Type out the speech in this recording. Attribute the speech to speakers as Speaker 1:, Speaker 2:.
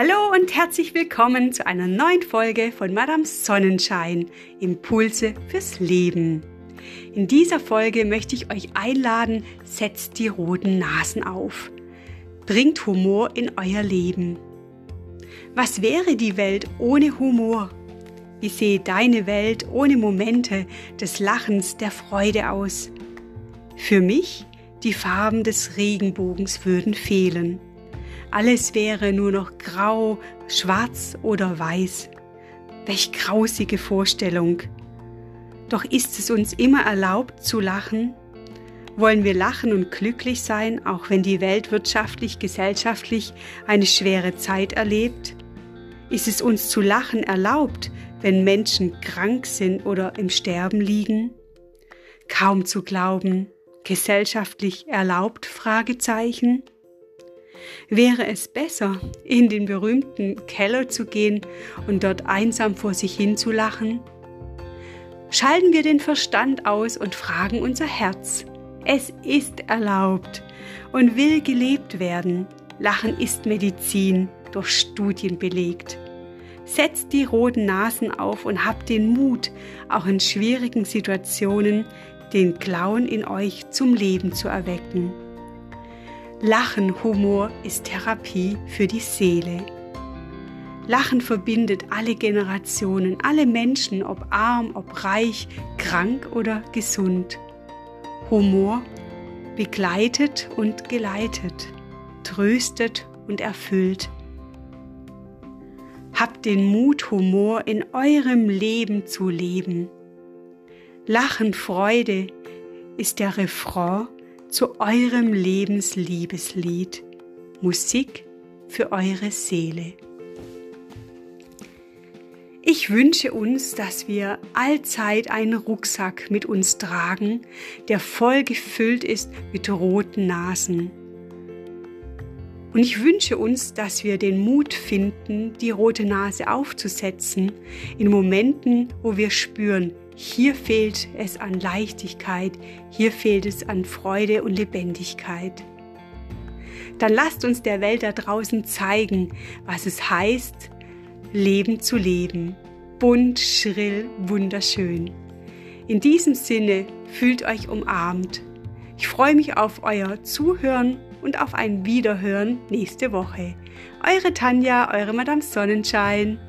Speaker 1: Hallo und herzlich willkommen zu einer neuen Folge von Madame Sonnenschein, Impulse fürs Leben. In dieser Folge möchte ich euch einladen, setzt die roten Nasen auf. Bringt Humor in euer Leben. Was wäre die Welt ohne Humor? Wie sehe deine Welt ohne Momente des Lachens, der Freude aus? Für mich, die Farben des Regenbogens würden fehlen. Alles wäre nur noch grau, schwarz oder weiß. Welch grausige Vorstellung. Doch ist es uns immer erlaubt zu lachen? Wollen wir lachen und glücklich sein, auch wenn die Welt wirtschaftlich, gesellschaftlich eine schwere Zeit erlebt? Ist es uns zu lachen erlaubt, wenn Menschen krank sind oder im Sterben liegen? Kaum zu glauben, gesellschaftlich erlaubt? Fragezeichen. Wäre es besser, in den berühmten Keller zu gehen und dort einsam vor sich hin zu lachen? Schalten wir den Verstand aus und fragen unser Herz. Es ist erlaubt und will gelebt werden. Lachen ist Medizin, durch Studien belegt. Setzt die roten Nasen auf und habt den Mut, auch in schwierigen Situationen den Clown in euch zum Leben zu erwecken. Lachen, Humor ist Therapie für die Seele. Lachen verbindet alle Generationen, alle Menschen, ob arm, ob reich, krank oder gesund. Humor begleitet und geleitet, tröstet und erfüllt. Habt den Mut, Humor in eurem Leben zu leben. Lachen, Freude ist der Refrain zu eurem Lebensliebeslied. Musik für eure Seele. Ich wünsche uns, dass wir allzeit einen Rucksack mit uns tragen, der voll gefüllt ist mit roten Nasen. Und ich wünsche uns, dass wir den Mut finden, die rote Nase aufzusetzen in Momenten, wo wir spüren, hier fehlt es an Leichtigkeit, hier fehlt es an Freude und Lebendigkeit. Dann lasst uns der Welt da draußen zeigen, was es heißt, Leben zu leben. Bunt, schrill, wunderschön. In diesem Sinne fühlt euch umarmt. Ich freue mich auf euer Zuhören und auf ein Wiederhören nächste Woche. Eure Tanja, eure Madame Sonnenschein.